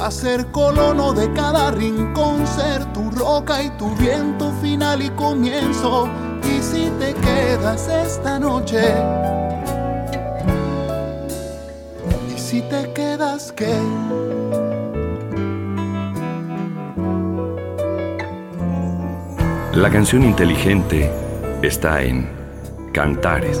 a ser colono de cada rincón, ser tu roca y tu viento final y comienzo. Y si te quedas esta noche, y si te quedas, ¿qué? La canción inteligente está en Cantares.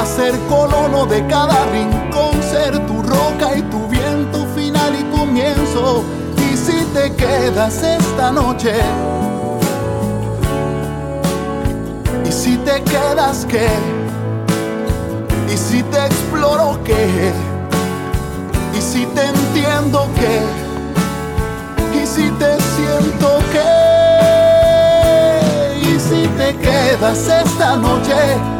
a ser colono de cada rincón, ser tu roca y tu viento final y comienzo. Y si te quedas esta noche, y si te quedas qué, y si te exploro qué, y si te entiendo qué, y si te siento qué, y si te quedas esta noche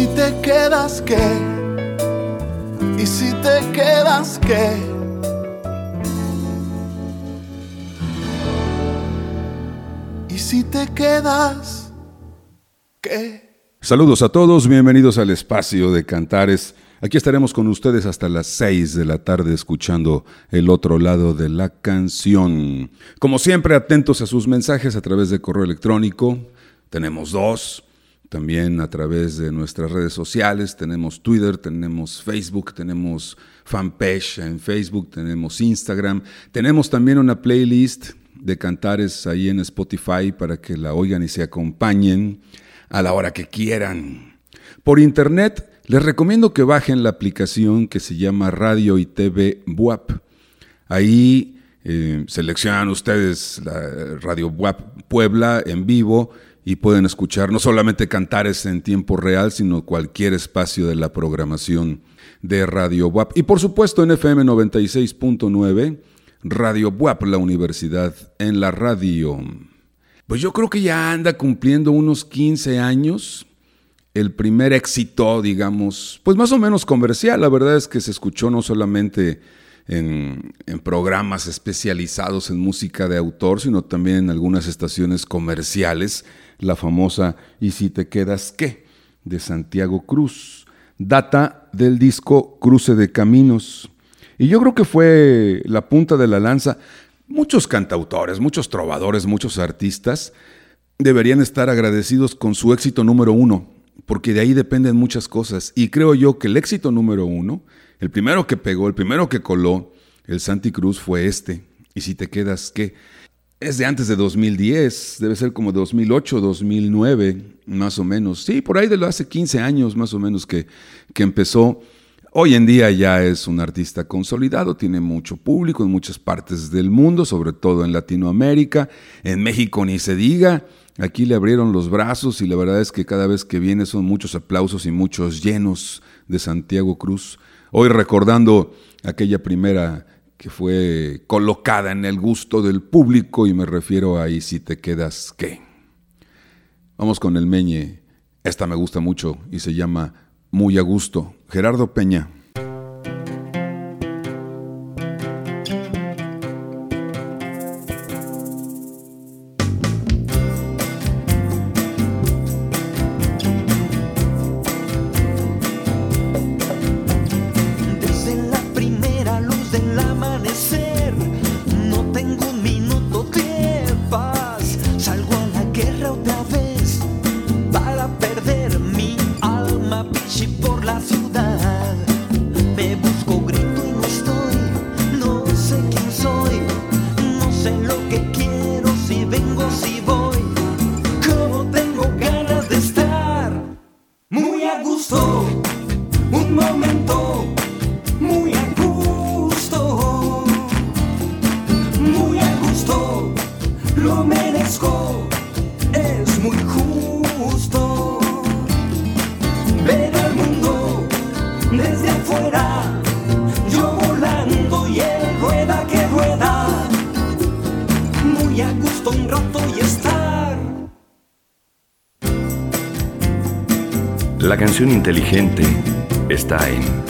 si te quedas qué? ¿Y si te quedas qué? ¿Y si te quedas qué? Saludos a todos, bienvenidos al espacio de Cantares. Aquí estaremos con ustedes hasta las 6 de la tarde escuchando el otro lado de la canción. Como siempre, atentos a sus mensajes a través de correo electrónico. Tenemos dos también a través de nuestras redes sociales. Tenemos Twitter, tenemos Facebook, tenemos fanpage en Facebook, tenemos Instagram. Tenemos también una playlist de cantares ahí en Spotify para que la oigan y se acompañen a la hora que quieran. Por internet, les recomiendo que bajen la aplicación que se llama Radio y TV WAP. Ahí eh, seleccionan ustedes la Radio WAP Puebla en vivo y pueden escuchar no solamente cantares en tiempo real, sino cualquier espacio de la programación de Radio WAP. Y por supuesto en FM 96.9, Radio WAP, la universidad en la radio. pues yo creo que ya anda cumpliendo unos 15 años. El primer éxito, digamos, pues más o menos comercial. La verdad es que se escuchó no solamente en, programas especializados en música de autor, sino también en algunas estaciones comerciales, la famosa ¿Y si te quedas qué? de Santiago Cruz. Data del disco Cruce de Caminos. Y yo creo que fue la punta de la lanza. Muchos cantautores, muchos trovadores, muchos artistas deberían estar agradecidos con su éxito número uno, porque de ahí dependen muchas cosas. Y creo yo que el éxito número uno, el primero que pegó, el primero que coló, el Santi Cruz fue este. Y si te quedas, ¿qué? Es de antes de 2010, debe ser como 2008, 2009, más o menos. Sí, por ahí de lo hace 15 años más o menos que, que empezó. Hoy en día ya es un artista consolidado, tiene mucho público en muchas partes del mundo, sobre todo en Latinoamérica, en México ni se diga. Aquí le abrieron los brazos y la verdad es que cada vez que viene son muchos aplausos y muchos llenos de Santiago Cruz. Hoy recordando aquella primera que fue colocada en el gusto del público y me refiero a ahí si te quedas qué. Vamos con el meñe. Esta me gusta mucho y se llama Muy a gusto. Gerardo Peña. Inteligente está en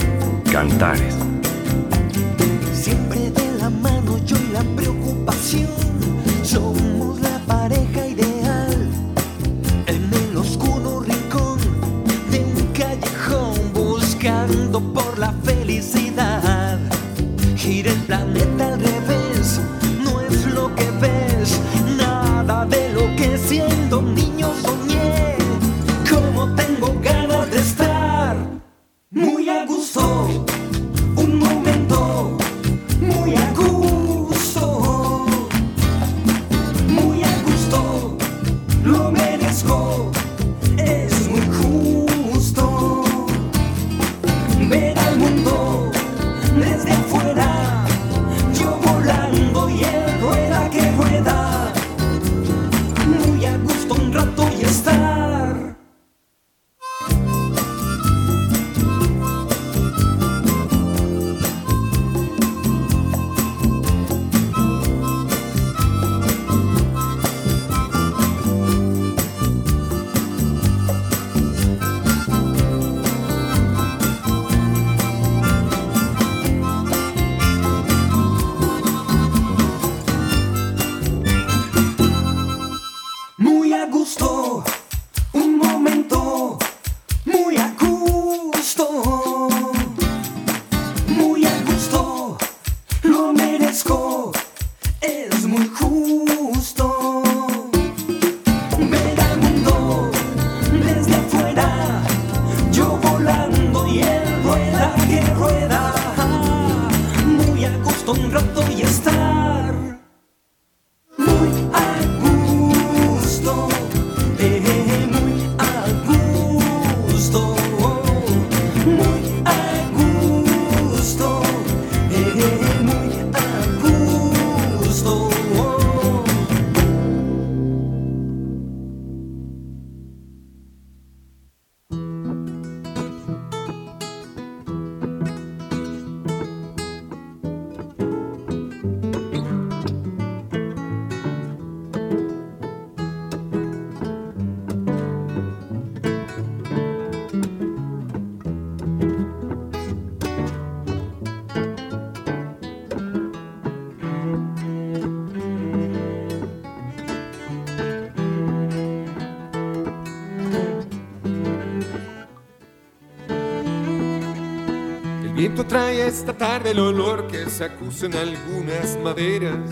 viento trae esta tarde el olor que se acusa en algunas maderas.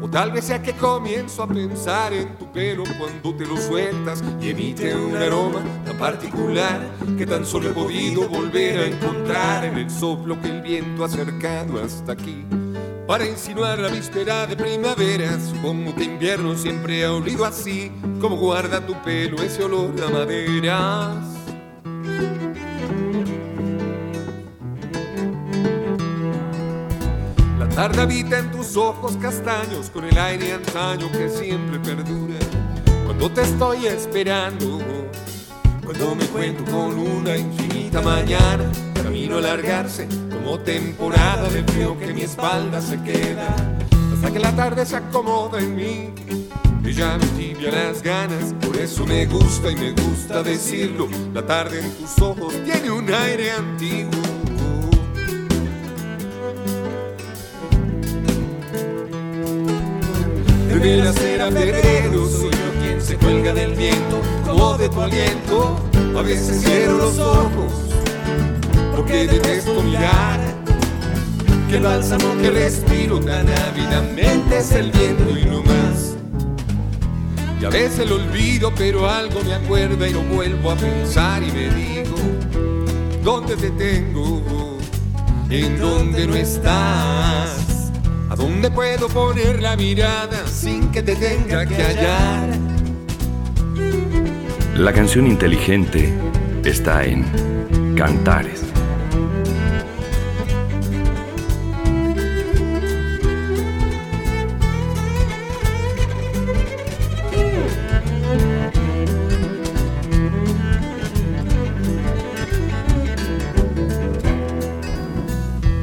O tal vez sea que comienzo a pensar en tu pelo cuando te lo sueltas y emite un aroma tan particular que tan solo he podido volver a encontrar en el soplo que el viento ha acercado hasta aquí. Para insinuar la víspera de primavera, supongo que invierno siempre ha olido así, como guarda tu pelo ese olor a maderas. Tarde habita en tus ojos castaños con el aire antaño que siempre perdura. Cuando te estoy esperando, cuando me cuento con una infinita mañana, camino a alargarse como temporada de frío que mi espalda se queda, hasta que la tarde se acomoda en mí. Y ya me tibia las ganas, por eso me gusta y me gusta decirlo. La tarde en tus ojos tiene un aire antiguo. Febrero, soy yo quien se cuelga del viento, como de tu aliento. A veces cierro los ojos, porque detesto mirar. Que el bálsamo que respiro tan ávidamente es el viento y no más. Y a veces lo olvido, pero algo me acuerda y lo vuelvo a pensar y me digo, ¿dónde te tengo? ¿En dónde no estás? ¿A dónde puedo poner la mirada sin que te tenga que hallar? La canción inteligente está en Cantares.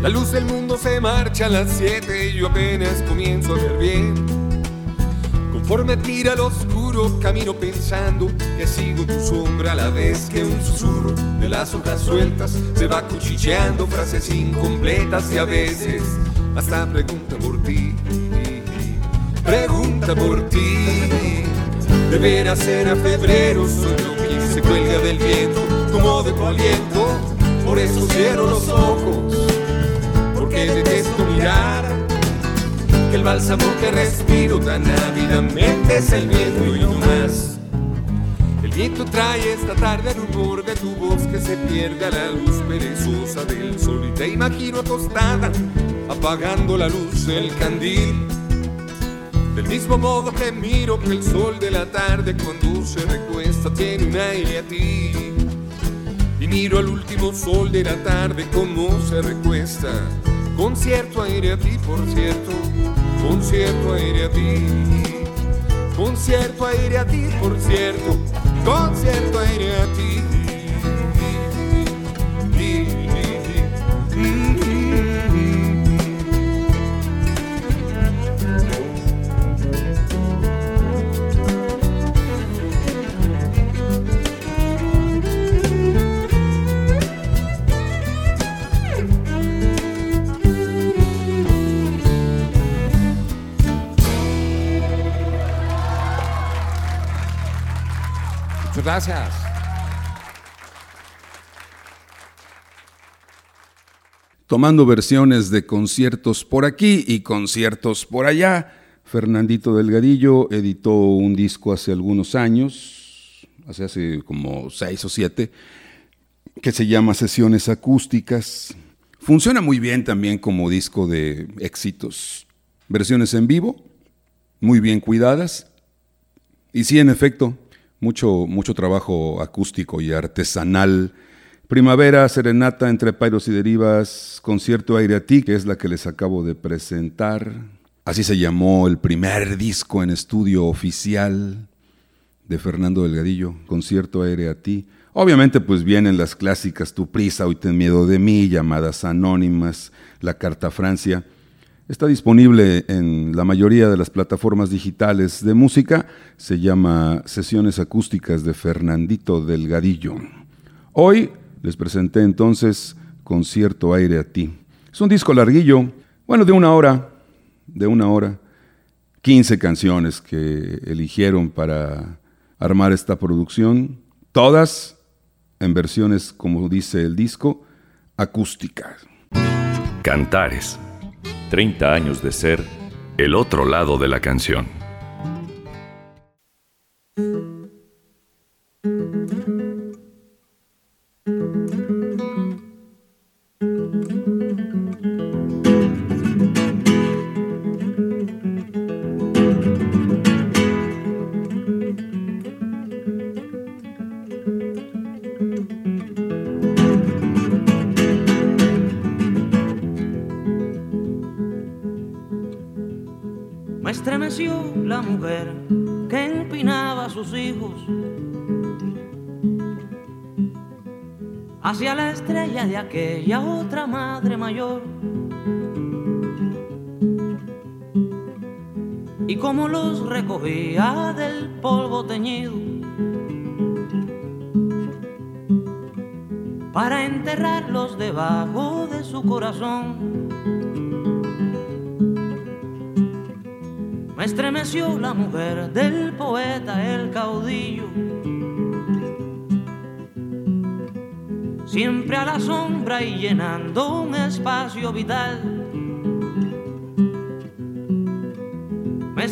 La luz del mundo se marcha a las 7 y yo apenas comienzo a ver bien. Conforme tira el oscuro, camino pensando que sigo tu sombra a la vez que un susurro de las hojas sueltas se va cuchilleando frases incompletas y a veces hasta pregunta por ti. Pregunta por ti. Deberá ser a febrero, soy yo quien se cuelga del viento como de tu aliento. Por eso cierro los ojos porque detesto mirar que el bálsamo que respiro tan ávidamente es el viento y no más. El viento trae esta tarde el rumor de tu voz que se pierde a la luz perezosa del sol y te imagino acostada apagando la luz del candil. Del mismo modo que miro que el sol de la tarde cuando se recuesta tiene un aire a ti. Y miro al último sol de la tarde como se recuesta con cierto aire a ti, por cierto, con cierto aire a ti, con cierto aire a ti, por cierto, con cierto aire a ti. Gracias. Tomando versiones de conciertos por aquí y conciertos por allá, Fernandito Delgadillo editó un disco hace algunos años, hace, hace como seis o siete, que se llama Sesiones Acústicas. Funciona muy bien también como disco de éxitos. Versiones en vivo, muy bien cuidadas. Y sí, en efecto, mucho, mucho trabajo acústico y artesanal. Primavera, Serenata entre Pairos y Derivas, Concierto Aire a ti, que es la que les acabo de presentar. Así se llamó el primer disco en estudio oficial de Fernando Delgadillo, Concierto Aire a ti. Obviamente pues vienen las clásicas Tu prisa, hoy ten miedo de mí, llamadas anónimas, La Carta Francia. Está disponible en la mayoría de las plataformas digitales de música. Se llama Sesiones Acústicas de Fernandito Delgadillo. Hoy les presenté entonces Concierto Aire a ti. Es un disco larguillo, bueno, de una hora, de una hora. 15 canciones que eligieron para armar esta producción, todas en versiones, como dice el disco, acústica. Cantares. 30 años de ser el otro lado de la canción. Recogía del polvo teñido para enterrarlos debajo de su corazón. Me estremeció la mujer del poeta, el caudillo siempre a la sombra y llenando un espacio vital.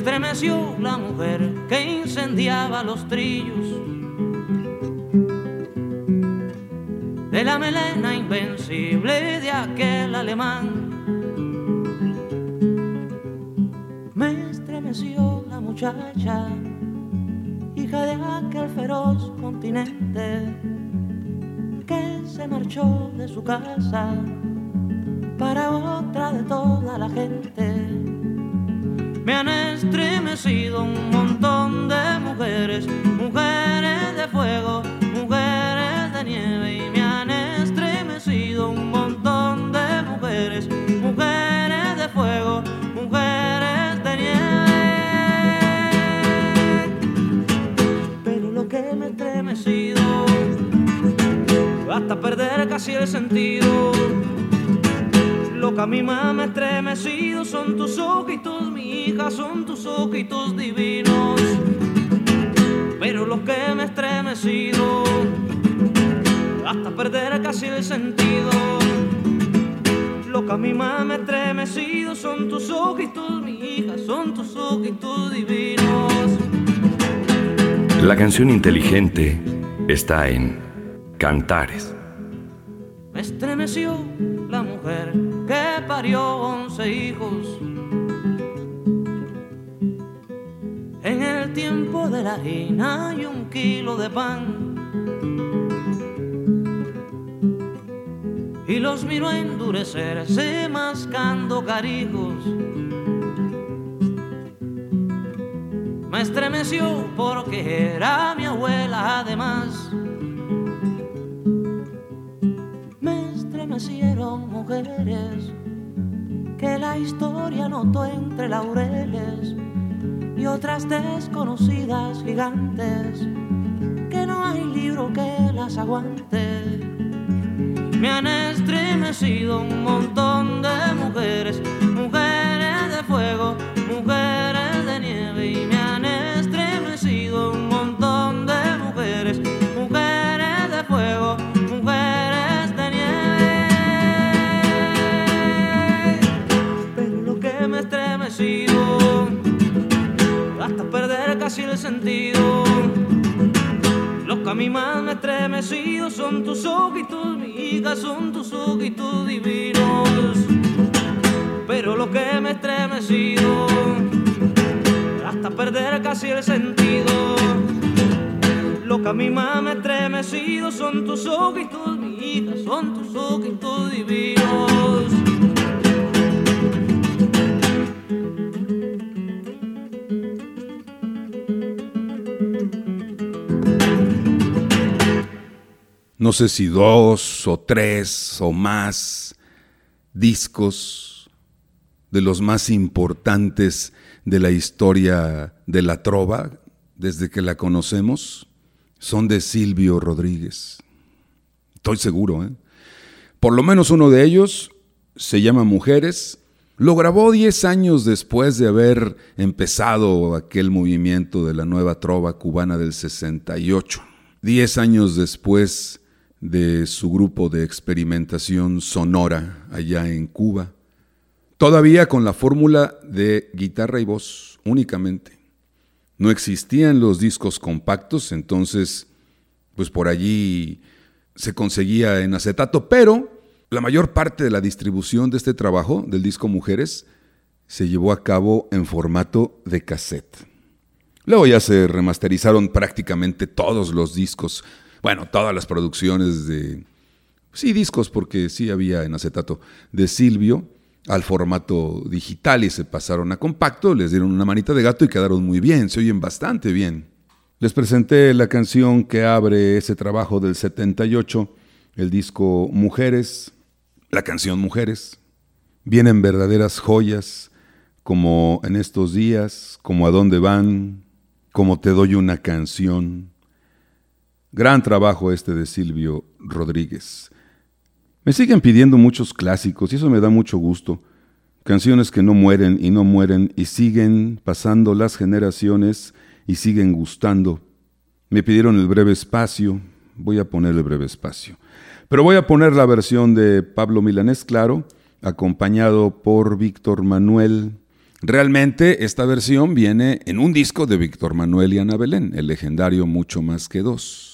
Estremeció la mujer que incendiaba los trillos de la melena invencible de aquel alemán. Me estremeció la muchacha, hija de aquel feroz continente se marchó de su casa para otra de toda la gente. Estremecido un montón de mujeres, mujeres de fuego, mujeres de nieve y me han estremecido un montón de mujeres, mujeres de fuego, mujeres de nieve. Pero lo que me ha estremecido hasta perder casi el sentido. Lo que a mí más me ha estremecido son tus ojitos, mi hija, son tus ojitos divinos. Pero lo que me ha estremecido, hasta perder casi el sentido. Lo que a mí más me ha estremecido son tus ojitos, mi hija, son tus ojitos divinos. La canción inteligente está en Cantares. Me estremeció la mujer que parió once hijos. En el tiempo de la harina y un kilo de pan. Y los miró endurecerse mascando carijos. Me estremeció porque era mi abuela además. nacieron mujeres que la historia notó entre laureles y otras desconocidas gigantes que no hay libro que las aguante. Me han estremecido un montón de mujeres, Más me estremecido son tus ojitos, mi hija, son tus ojitos divinos. Pero lo que me estremecido hasta perder casi el sentido. Lo que a me ha estremecido son tus ojitos, mi hija, son tus ojitos divinos. No sé si dos o tres o más discos de los más importantes de la historia de la trova, desde que la conocemos, son de Silvio Rodríguez. Estoy seguro, ¿eh? Por lo menos uno de ellos se llama Mujeres. Lo grabó diez años después de haber empezado aquel movimiento de la nueva trova cubana del 68. Diez años después de su grupo de experimentación sonora allá en Cuba, todavía con la fórmula de guitarra y voz únicamente. No existían los discos compactos, entonces pues por allí se conseguía en acetato, pero la mayor parte de la distribución de este trabajo, del disco Mujeres, se llevó a cabo en formato de cassette. Luego ya se remasterizaron prácticamente todos los discos, bueno, todas las producciones de, sí, discos, porque sí había en acetato, de Silvio al formato digital y se pasaron a compacto, les dieron una manita de gato y quedaron muy bien, se oyen bastante bien. Les presenté la canción que abre ese trabajo del 78, el disco Mujeres, la canción Mujeres. Vienen verdaderas joyas, como en estos días, como a dónde van, como te doy una canción. Gran trabajo este de Silvio Rodríguez. Me siguen pidiendo muchos clásicos y eso me da mucho gusto. Canciones que no mueren y no mueren y siguen pasando las generaciones y siguen gustando. Me pidieron el breve espacio, voy a poner el breve espacio. Pero voy a poner la versión de Pablo Milanés, claro, acompañado por Víctor Manuel. Realmente esta versión viene en un disco de Víctor Manuel y Ana Belén, el legendario Mucho más que dos.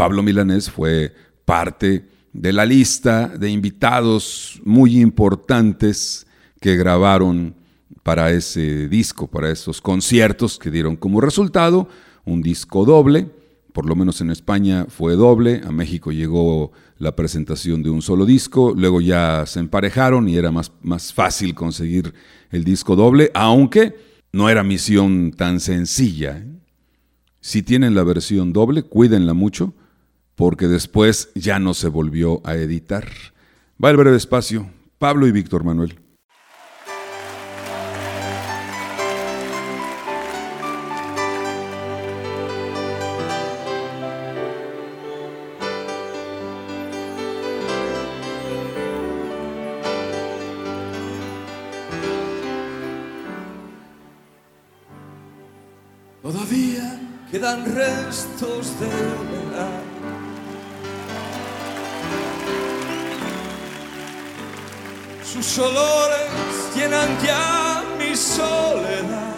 Pablo Milanés fue parte de la lista de invitados muy importantes que grabaron para ese disco, para esos conciertos que dieron como resultado un disco doble, por lo menos en España fue doble, a México llegó la presentación de un solo disco, luego ya se emparejaron y era más, más fácil conseguir el disco doble, aunque no era misión tan sencilla. ¿eh? Si tienen la versión doble, cuídenla mucho, porque después ya no se volvió a editar. Va el breve espacio, Pablo y Víctor Manuel. Todavía quedan restos de Sus olores llenan ya mi soledad.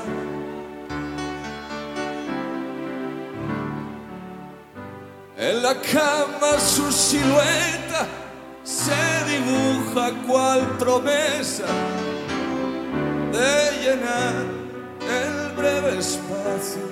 En la cama su silueta se dibuja cual promesa de llenar el breve espacio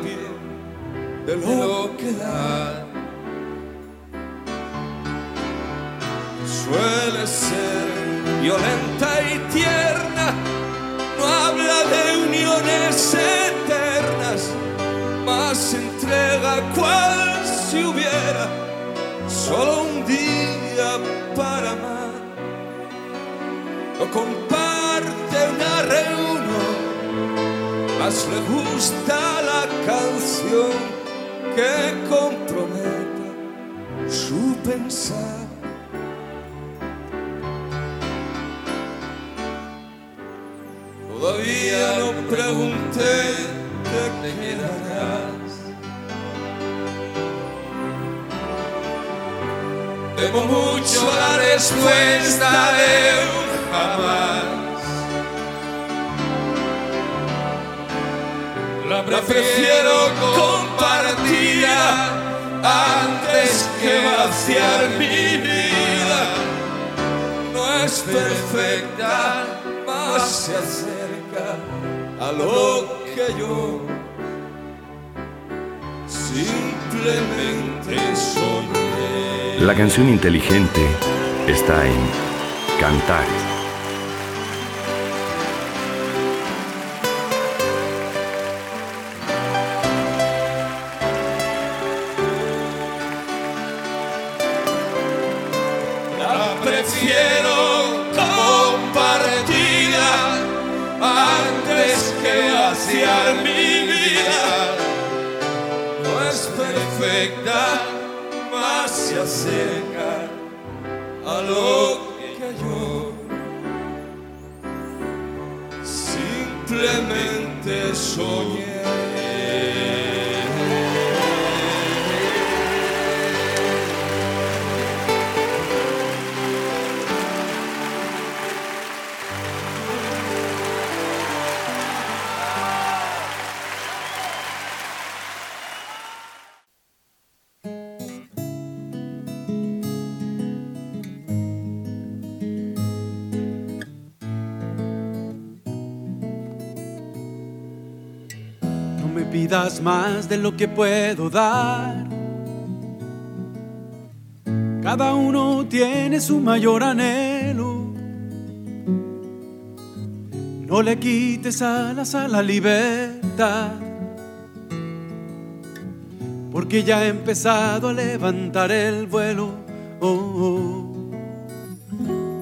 de lo que da. Suele ser violenta y tierna, no habla de uniones eternas, más entrega cual si hubiera solo un día para amar. No comparte una reunión, más le gusta la canción que comprometa su pensar. Todavía no pregunté de qué quedarás. Temo mucho la respuesta de un jamás. La prefiero antes que vaciar mi vida. No es perfecta, más se acerca a lo que yo simplemente soñé. La canción inteligente está en Cantares. Se acerca a lo que yo simplemente soñé. Pidas más de lo que puedo dar. Cada uno tiene su mayor anhelo. No le quites alas a la libertad. Porque ya he empezado a levantar el vuelo. Oh, oh.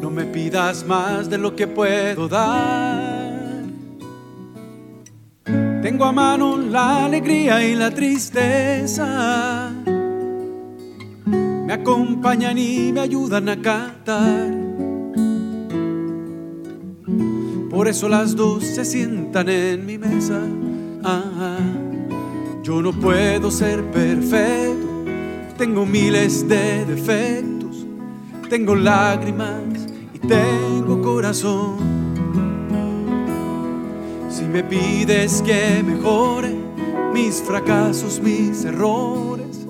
No me pidas más de lo que puedo dar. Tengo a mano la alegría y la tristeza. Me acompañan y me ayudan a cantar. Por eso las dos se sientan en mi mesa. Ah, yo no puedo ser perfecto. Tengo miles de defectos. Tengo lágrimas y tengo corazón. Si me pides que mejore mis fracasos, mis errores,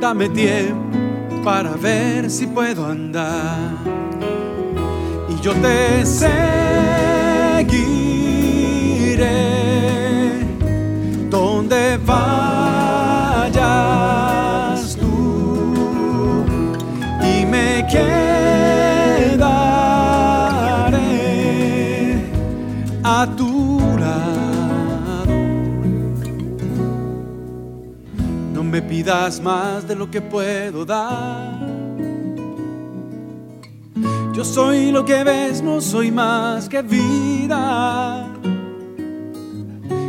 dame tiempo para ver si puedo andar. Y yo te seguiré. Donde vayas más de lo que puedo dar. Yo soy lo que ves, no soy más que vida.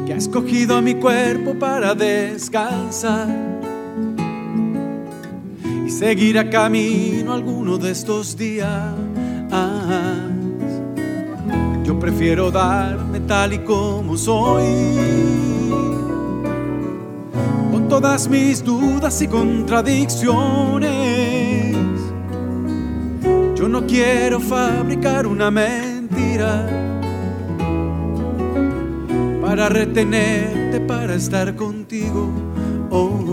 Que ha escogido mi cuerpo para descansar y seguir a camino alguno de estos días. Yo prefiero darme tal y como soy, todas mis dudas y contradicciones. Yo no quiero fabricar una mentira para retenerte, para estar contigo. Oh.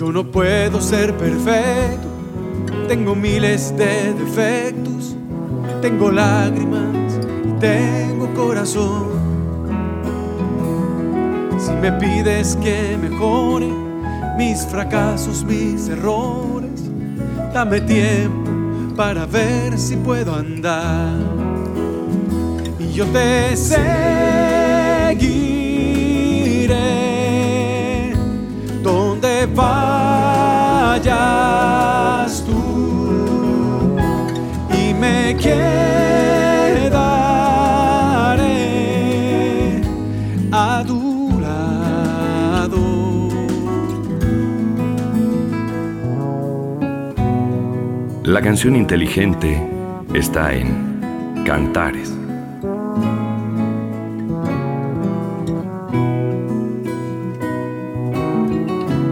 Yo no puedo ser perfecto, tengo miles de defectos, tengo lágrimas y tengo corazón. Si me pides que mejore mis fracasos, mis errores, dame tiempo para ver si puedo andar. Y yo te seguiré donde vayas tú y me quedaré a tu La canción inteligente está en Cantares.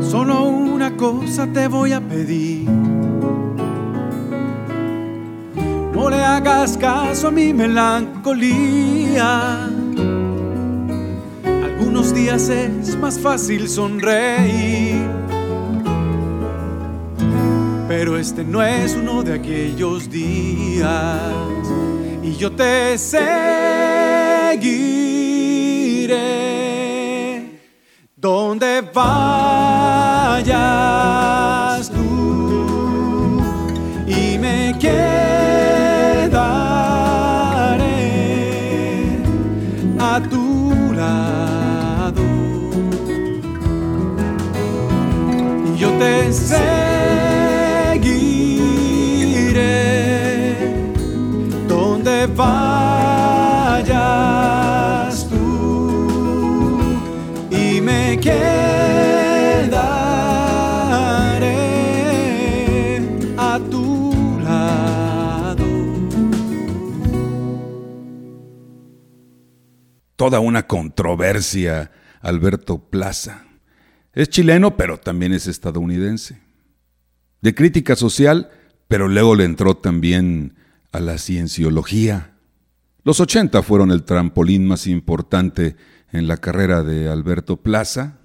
Solo una cosa te voy a pedir. No le hagas caso a mi melancolía. Algunos días es más fácil sonreír. Pero este no es uno de aquellos días. Y yo te seguiré donde vayas Toda una controversia, Alberto Plaza. Es chileno, pero también es estadounidense. De crítica social, pero luego le entró también a la cienciología. Los 80 fueron el trampolín más importante en la carrera de Alberto Plaza.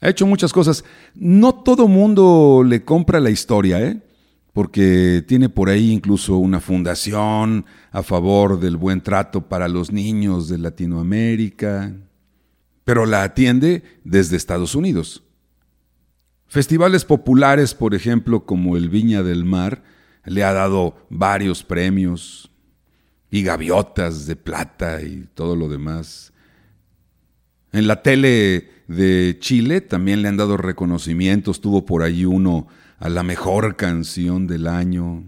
Ha hecho muchas cosas. No todo mundo le compra la historia, ¿eh? Porque tiene por ahí incluso una fundación a favor del buen trato para los niños de Latinoamérica pero la atiende desde Estados Unidos. Festivales populares, por ejemplo, como el Viña del Mar, le ha dado varios premios y gaviotas de plata y todo lo demás. En la tele de Chile también le han dado reconocimientos, tuvo por ahí uno a la mejor canción del año,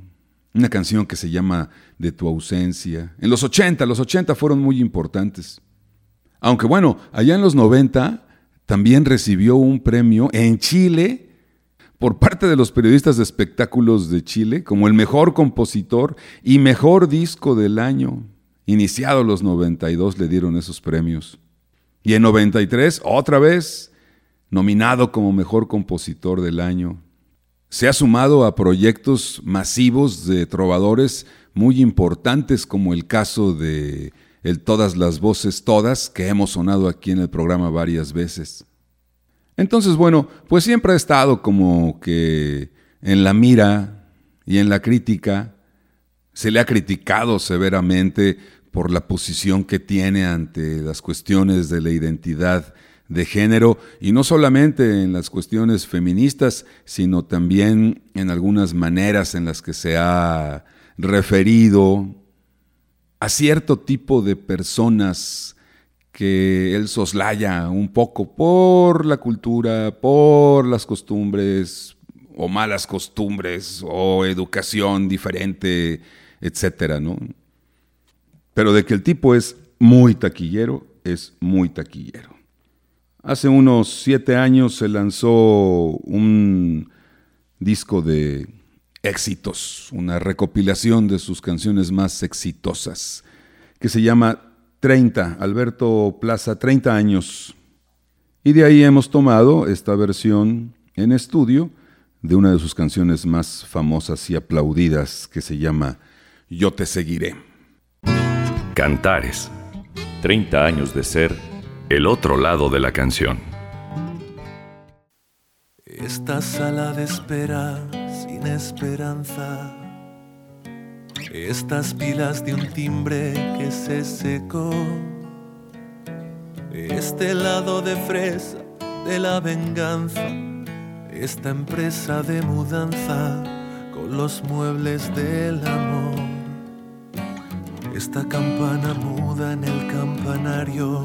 una canción que se llama De tu ausencia. En los 80, los 80 fueron muy importantes. Aunque bueno, allá en los 90 también recibió un premio en Chile por parte de los periodistas de espectáculos de Chile como el mejor compositor y mejor disco del año. Iniciado los 92 le dieron esos premios. Y en 93, otra vez, nominado como mejor compositor del año. Se ha sumado a proyectos masivos de trovadores muy importantes como el caso de el Todas las Voces Todas, que hemos sonado aquí en el programa varias veces. Entonces, bueno, pues siempre ha estado como que en la mira y en la crítica, se le ha criticado severamente por la posición que tiene ante las cuestiones de la identidad de género, y no solamente en las cuestiones feministas, sino también en algunas maneras en las que se ha referido a cierto tipo de personas que él soslaya un poco por la cultura, por las costumbres o malas costumbres o educación diferente, etcétera, ¿no? Pero de que el tipo es muy taquillero, es muy taquillero. Hace unos siete años se lanzó un disco de éxitos, una recopilación de sus canciones más exitosas, que se llama 30, Alberto Plaza, 30 años. Y de ahí hemos tomado esta versión en estudio de una de sus canciones más famosas y aplaudidas, que se llama Yo te seguiré. Cantares, 30 años de ser el otro lado de la canción. Esta sala de espera esperanza. Estas pilas de un timbre que se secó. Este lado de fresa de la venganza. Esta empresa de mudanza con los muebles del amor. Esta campana muda en el campanario.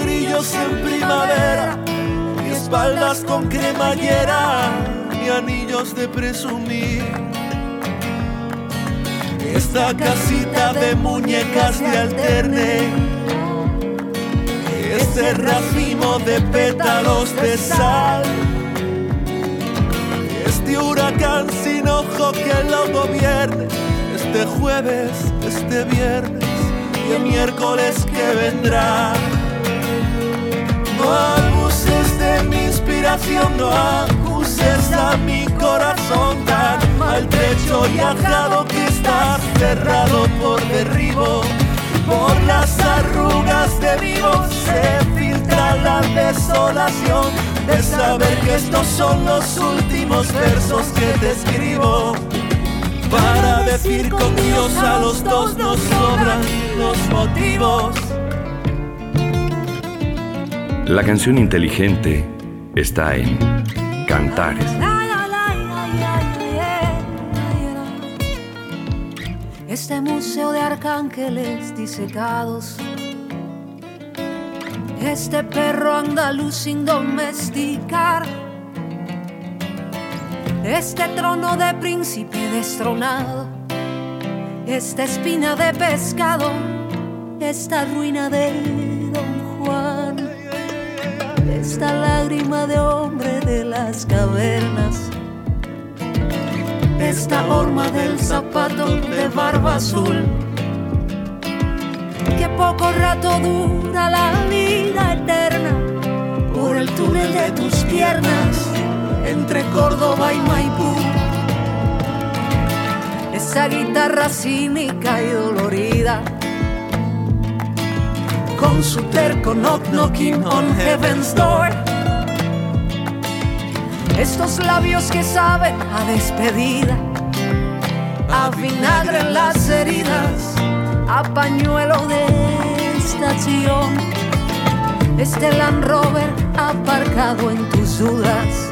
brillos en primavera espaldas con cremallera anillos de presumir. Esta casita de muñecas de alterne, este racimo de pétalos de sal, este huracán sin ojo que lo gobierne, este jueves, este viernes y el miércoles que vendrá. No abuses de mi inspiración, no a mi corazón tan maltrecho y ajado que está cerrado por derribo. Por las arrugas de vivo se filtra la desolación de saber que estos son los últimos versos que te escribo. Para decir con Dios a los dos nos sobran los motivos La canción inteligente está en Cantares. Este museo de arcángeles disecados. Este perro andaluz sin domesticar. Este trono de príncipe destronado. Esta espina de pescado. Esta ruina de Don Juan. Esta lágrima de hombre de las cavernas esta horma del zapato de barba azul. Que poco rato dura la vida eterna por el túnel de tus piernas entre Córdoba y Maipú. Esa guitarra cínica y dolorida con su terco knock knocking on heaven's door estos labios que saben a despedida, a vinagre en las heridas, a pañuelo de estación. Este Land Rover aparcado en tus dudas,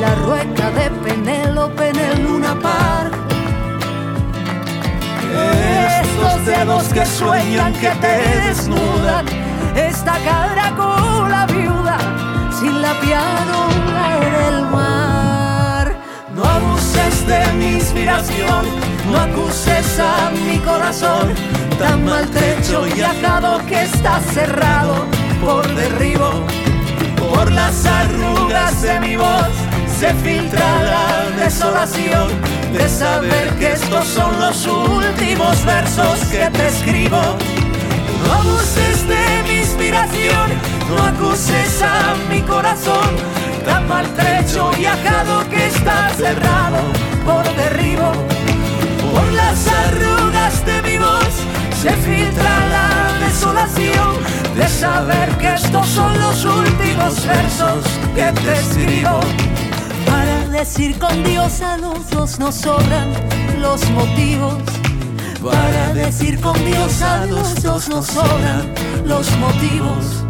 la rueca de Penélope en el Luna Park. Estos dedos que sueñan que te desnudan, esta cara con la viuda sin la pianola del mar. No abuses de mi inspiración, no acuses a mi corazón, tan maltrecho y atado que está cerrado por derribo, por las arrugas de mi voz. Se filtra la desolación de saber que estos son los últimos versos que te escribo. No abuses de mi inspiración, no acuses a mi corazón, tan maltrecho viajado que está cerrado por derribo. Por las arrugas de mi voz se filtra la desolación de saber que estos son los últimos versos que te escribo. Decir con Dios a los dos nos sobran los motivos para decir con Dios a los dos nos sobran los motivos.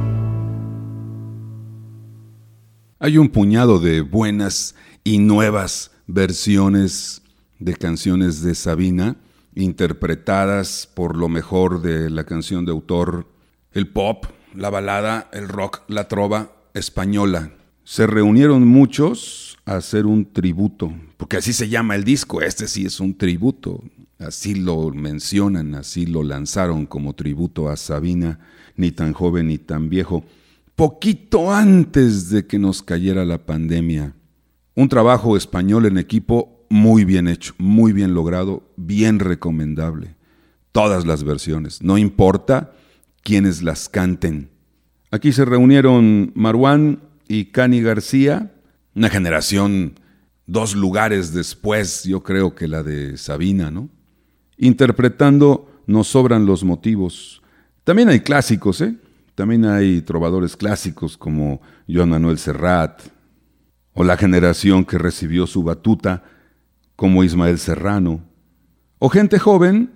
Hay un puñado de buenas y nuevas versiones de canciones de Sabina, interpretadas por lo mejor de la canción de autor, el pop, la balada, el rock, la trova española. Se reunieron muchos a hacer un tributo, porque así se llama el disco, este sí es un tributo, así lo mencionan, así lo lanzaron como tributo a Sabina, ni tan joven ni tan viejo poquito antes de que nos cayera la pandemia. Un trabajo español en equipo muy bien hecho, muy bien logrado, bien recomendable. Todas las versiones, no importa quiénes las canten. Aquí se reunieron Marwan y Cani García, una generación dos lugares después, yo creo que la de Sabina, ¿no? Interpretando Nos sobran los motivos. También hay clásicos, ¿eh? También hay trovadores clásicos como Joan Manuel Serrat, o la generación que recibió su batuta como Ismael Serrano, o gente joven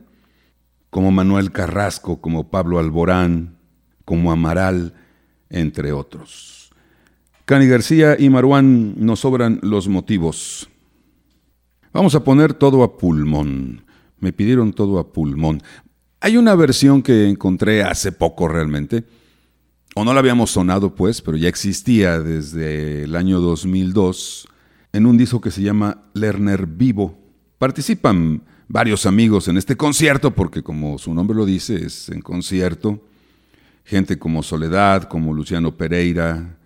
como Manuel Carrasco, como Pablo Alborán, como Amaral, entre otros. Cani García y Maruán nos sobran los motivos. Vamos a poner todo a pulmón. Me pidieron todo a pulmón. Hay una versión que encontré hace poco realmente, o no la habíamos sonado pues, pero ya existía desde el año 2002 en un disco que se llama Lerner Vivo. Participan varios amigos en este concierto porque como su nombre lo dice, es en concierto. Gente como Soledad, como Luciano Pereira,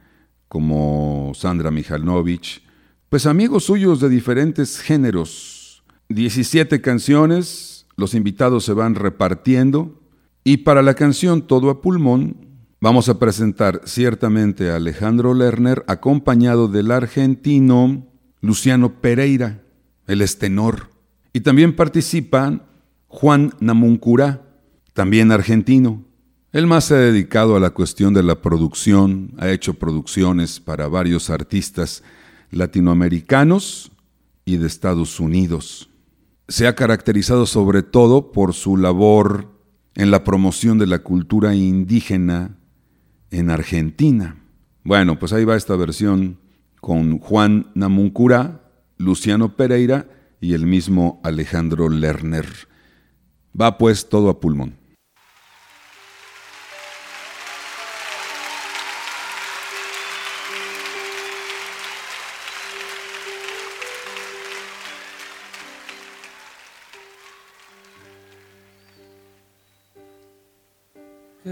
como Sandra Mijalnovich, pues amigos suyos de diferentes géneros. 17 canciones, los invitados se van repartiendo y para la canción Todo a Pulmón Vamos a presentar ciertamente a Alejandro Lerner acompañado del argentino Luciano Pereira, el estenor. Y también participan Juan Namuncurá, también argentino. Él más se ha dedicado a la cuestión de la producción, ha hecho producciones para varios artistas latinoamericanos y de Estados Unidos. Se ha caracterizado sobre todo por su labor en la promoción de la cultura indígena en Argentina. Bueno, pues ahí va esta versión con Juan Namuncura, Luciano Pereira y el mismo Alejandro Lerner. Va pues todo a pulmón.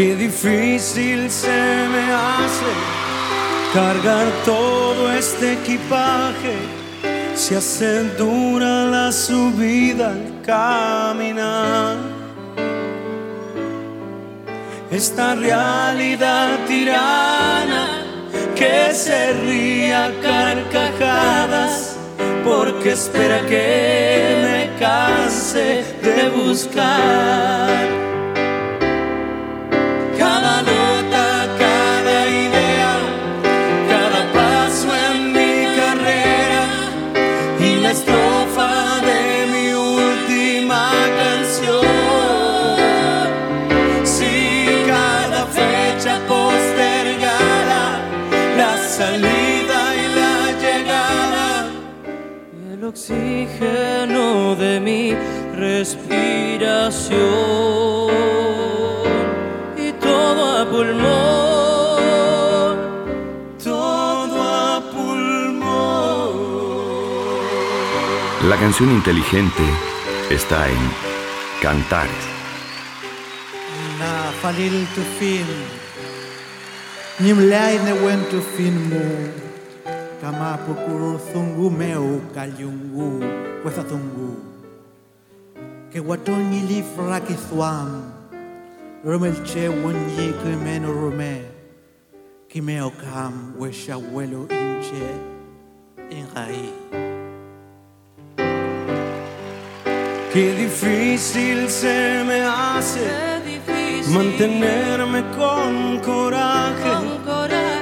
Qué difícil se me hace cargar todo este equipaje. Se hace dura la subida al caminar. Esta realidad tirana que se ría carcajadas porque espera que me canse de buscar oxígeno de mi respiración y todo a pulmón, todo a pulmón. La canción inteligente está en Cantares. na falil tu fin nim lai ne wen tu fin mu kama pukuru thungu meu kalyungu kwetha thungu. Ke watonyi li fraki thwam rumel che wonyi krimeno rume. Kimeo kam wesha welo inche ingai Qué difícil se me hace mantenerme con coraje,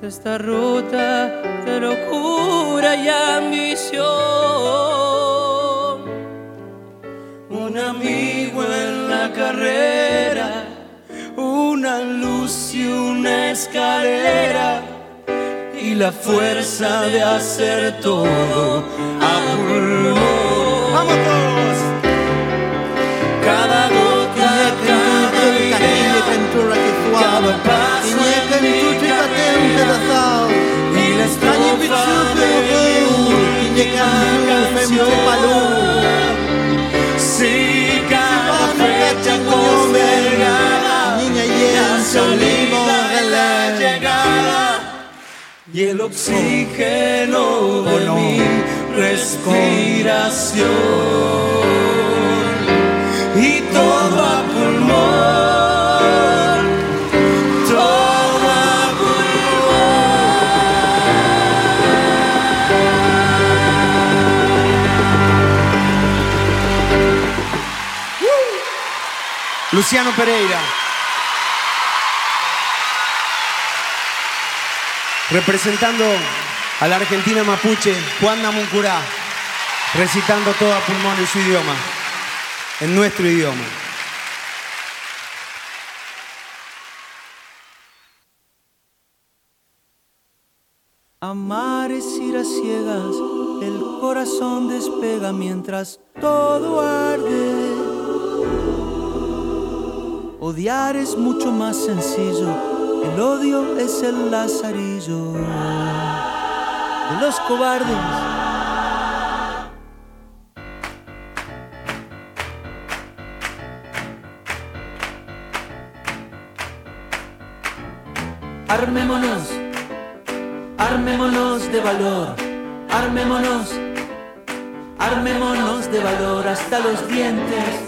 de esta ruta de locura y ambición. Un amigo en la carrera, una luz y una escalera y la fuerza de hacer todo a pulmón. ¡Vamos todos! Cada gota, cada cada en Si cada fecha y la llegada. Y el oxígeno de mi respiración. y todo a pulmón, todo Luciano Pereira. Representando a la Argentina mapuche, Juan Namuncurá, recitando todo a pulmón en su idioma, en nuestro idioma. Amar es ir a ciegas, el corazón despega mientras todo arde. Odiar es mucho más sencillo, el odio es el lazarillo de los cobardes. Armémonos, armémonos de valor, armémonos, armémonos de valor hasta los dientes.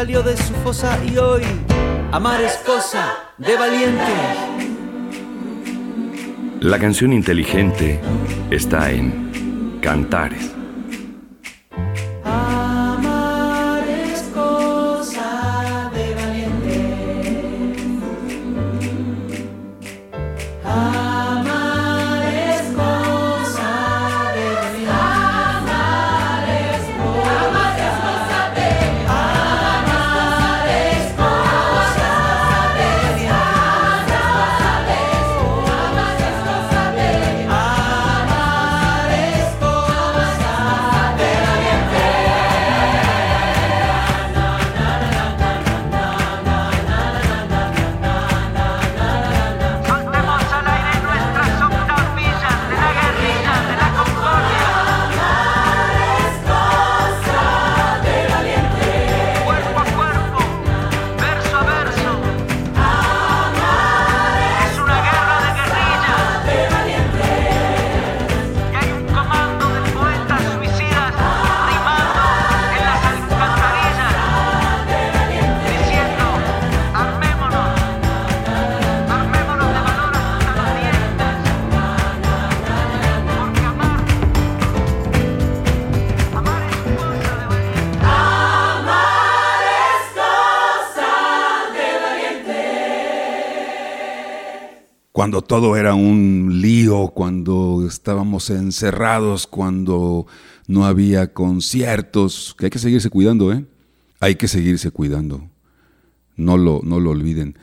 salió de su fosa y hoy amar es cosa de valientes. La canción inteligente está en Cantares. Todo era un lío, cuando estábamos encerrados, cuando no había conciertos, que hay que seguirse cuidando, ¿eh? Hay que seguirse cuidando. No lo, no lo olviden.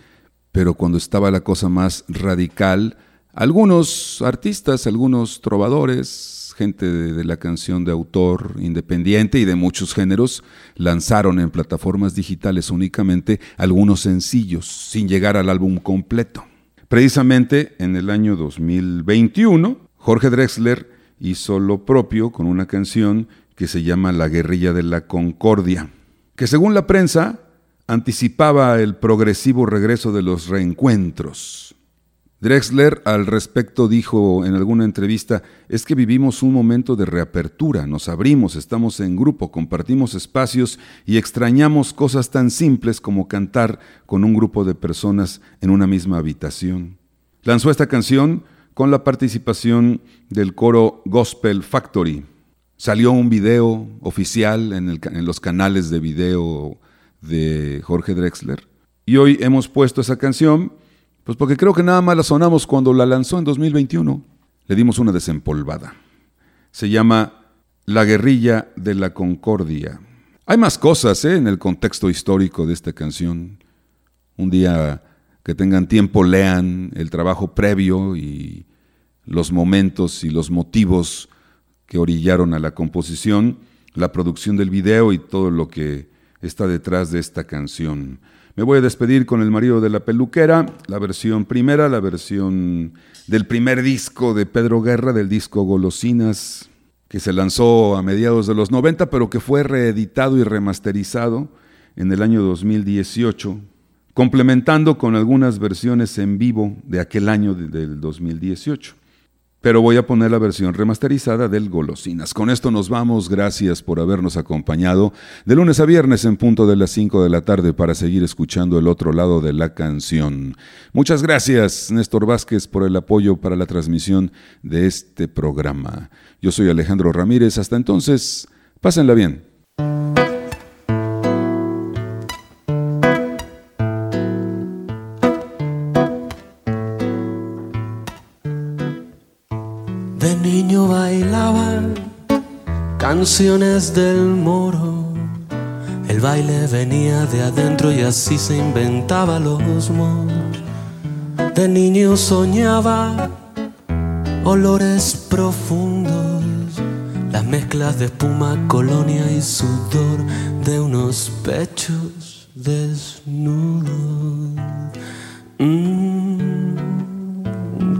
Pero cuando estaba la cosa más radical, algunos artistas, algunos trovadores, gente de, de la canción de autor independiente y de muchos géneros, lanzaron en plataformas digitales únicamente algunos sencillos, sin llegar al álbum completo. Precisamente en el año 2021, Jorge Drexler hizo lo propio con una canción que se llama La guerrilla de la concordia, que según la prensa anticipaba el progresivo regreso de los reencuentros. Drexler al respecto dijo en alguna entrevista, es que vivimos un momento de reapertura, nos abrimos, estamos en grupo, compartimos espacios y extrañamos cosas tan simples como cantar con un grupo de personas en una misma habitación. Lanzó esta canción con la participación del coro Gospel Factory. Salió un video oficial en, el los canales de video de Jorge Drexler. Y hoy hemos puesto esa canción pues porque creo que nada más la sonamos cuando la lanzó en 2021. Le dimos una desempolvada. Se llama La guerrilla de la concordia. Hay más cosas ¿eh? en el contexto histórico de esta canción. Un día que tengan tiempo lean el trabajo previo y los momentos y los motivos que orillaron a la composición. la producción del video y todo lo que está detrás de esta canción. Me voy a despedir con El marido de la peluquera, la versión primera, la versión del primer disco de Pedro Guerra, del disco Golosinas, que se lanzó a mediados de los 90, pero que fue reeditado y remasterizado en el año 2018, complementando con algunas versiones en vivo de aquel año del 2018 pero voy a poner la versión remasterizada del Golosinas. Con esto nos vamos, gracias por habernos acompañado de lunes a viernes en punto de las 5 de la tarde para seguir escuchando el otro lado de la canción. Muchas gracias, Néstor Vázquez, por el apoyo para la transmisión de este programa. Yo soy Alejandro Ramírez, hasta entonces, pásenla bien. Canciones del moro. El baile venía de adentro y así se inventaba los moros. De niño soñaba olores profundos, las mezclas de espuma, colonia y sudor de unos pechos desnudos. Mm,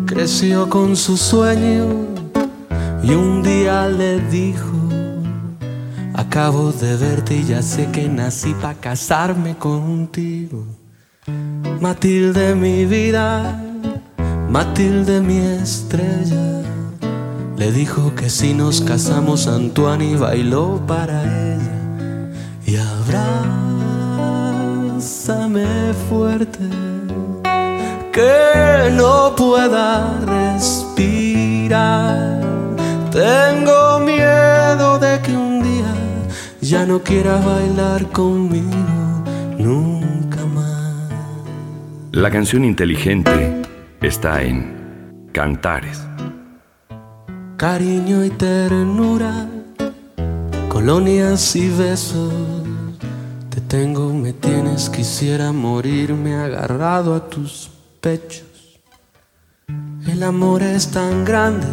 creció con su sueño y un día le dijo Acabo de verte y ya sé que nací para casarme contigo. Matilde mi vida, Matilde mi estrella. Le dijo que si nos casamos Antoine bailó para ella. Y abrázame fuerte, que no pueda respirar. Tengo miedo de que un ya no quieras bailar conmigo nunca más. La canción inteligente está en Cantares. Cariño y ternura, colonias y besos. Te tengo, me tienes, quisiera morirme agarrado a tus pechos. El amor es tan grande,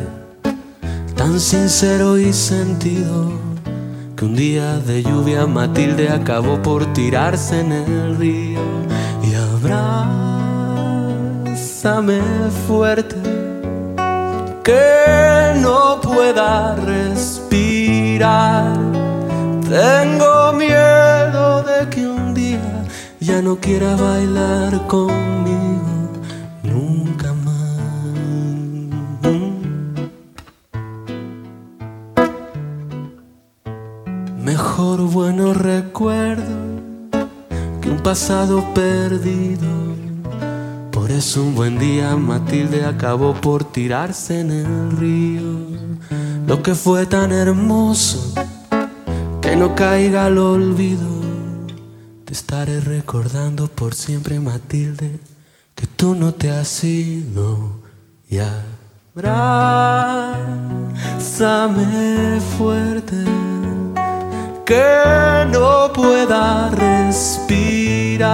tan sincero y sentido un día de lluvia Matilde acabó por tirarse en el río y abrázame fuerte que no pueda respirar. Tengo miedo de que un día ya no quiera bailar conmigo mejor bueno recuerdo que un pasado perdido. Por eso un buen día Matilde acabó por tirarse en el río. Lo que fue tan hermoso que no caiga al olvido. Te estaré recordando por siempre Matilde que tú no te has ido ya. Abrázame fuerte que no pueda respirar.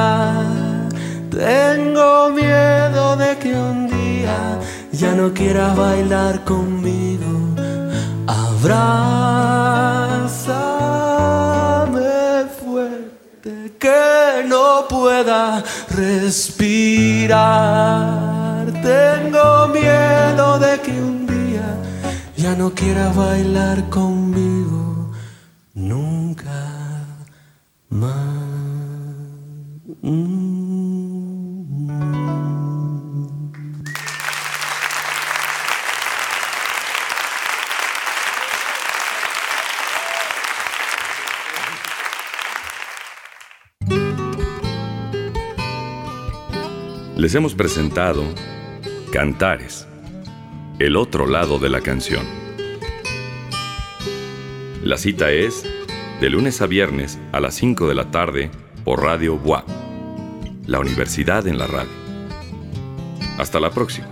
Tengo miedo de que un día ya no quieras bailar conmigo. Abrázame fuerte que no pueda respirar. Tengo miedo de que un día ya no quieras bailar conmigo nunca. Les hemos presentado Cantares, el otro lado de la canción. La cita es de lunes a viernes a las 5 de la tarde por Radio Bois, la universidad en la radio. Hasta la próxima.